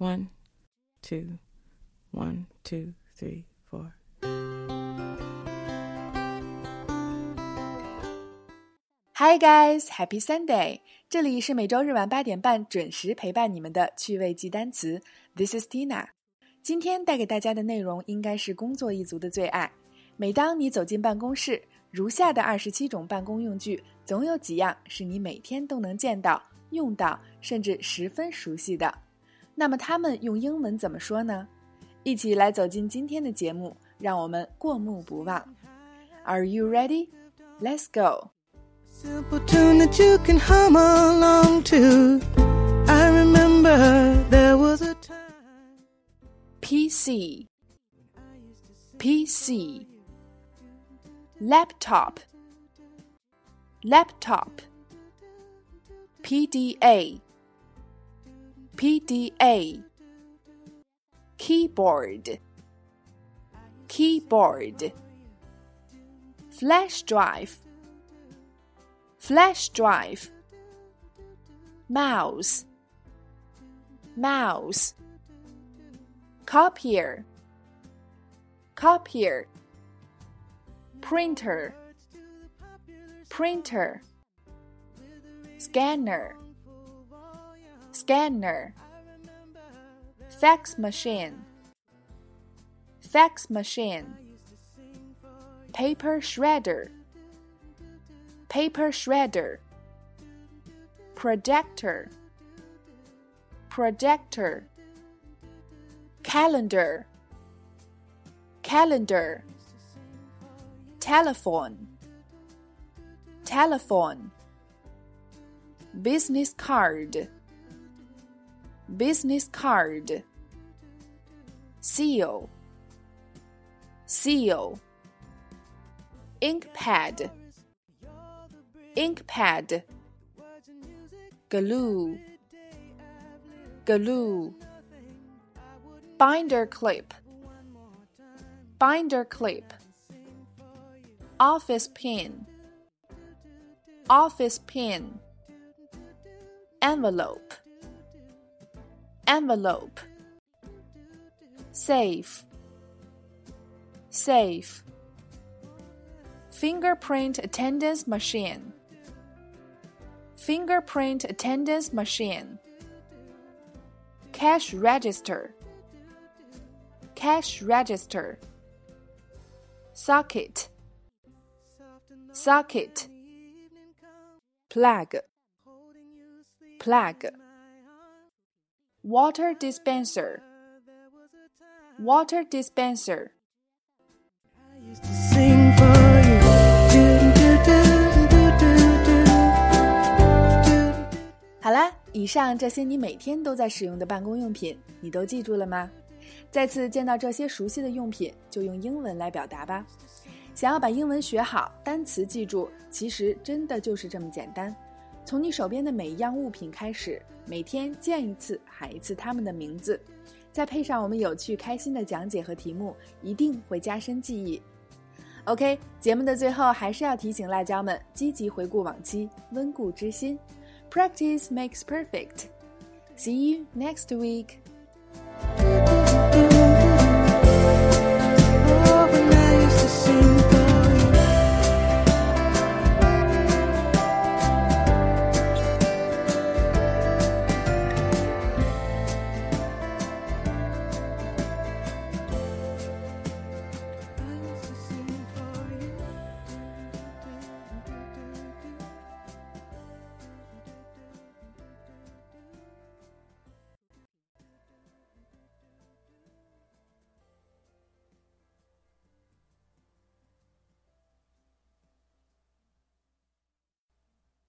One, two, one, two, three, four. Hi guys, Happy Sunday！这里是每周日晚八点半准时陪伴你们的趣味记单词。This is Tina。今天带给大家的内容应该是工作一族的最爱。每当你走进办公室，如下的二十七种办公用具，总有几样是你每天都能见到、用到，甚至十分熟悉的。那么它们用英文怎么说呢？一起来走进今天的节目，让我们过目不忘。Are you ready? Let's go. Simple tune that you can hum along to. I remember there was a time. PC PC Laptop Laptop PDA PDA Keyboard. Keyboard. Flash drive. Flash drive. Mouse. Mouse. Copier. Copier. Printer. Printer. Scanner Scanner. Fax machine. Fax machine. Paper shredder. Paper shredder. Projector. Projector. Calendar. Calendar. Telephone. Telephone. Business card Business card. Seal Seal Ink pad. Ink pad. Glue. Glue. Binder clip. Binder clip. Office pin. Office pin. Envelope Envelope. Safe. Safe. Fingerprint attendance machine. Fingerprint attendance machine. Cash register. Cash register. Socket. Socket. Plug. Plug Water dispenser Water dispenser you. 好啦，以上这些你每天都在使用的办公用品，你都记住了吗？再次见到这些熟悉的用品，就用英文来表达吧。想要把英文学好，单词记住，其实真的就是这么简单。从你手边的每一样物品开始，每天见一次，喊一次他们的名字，再配上我们有趣开心的讲解和题目，一定会加深记忆。OK，节目的最后还是要提醒辣椒们积极回顾往期，温故知新。Practice makes perfect. See you next week.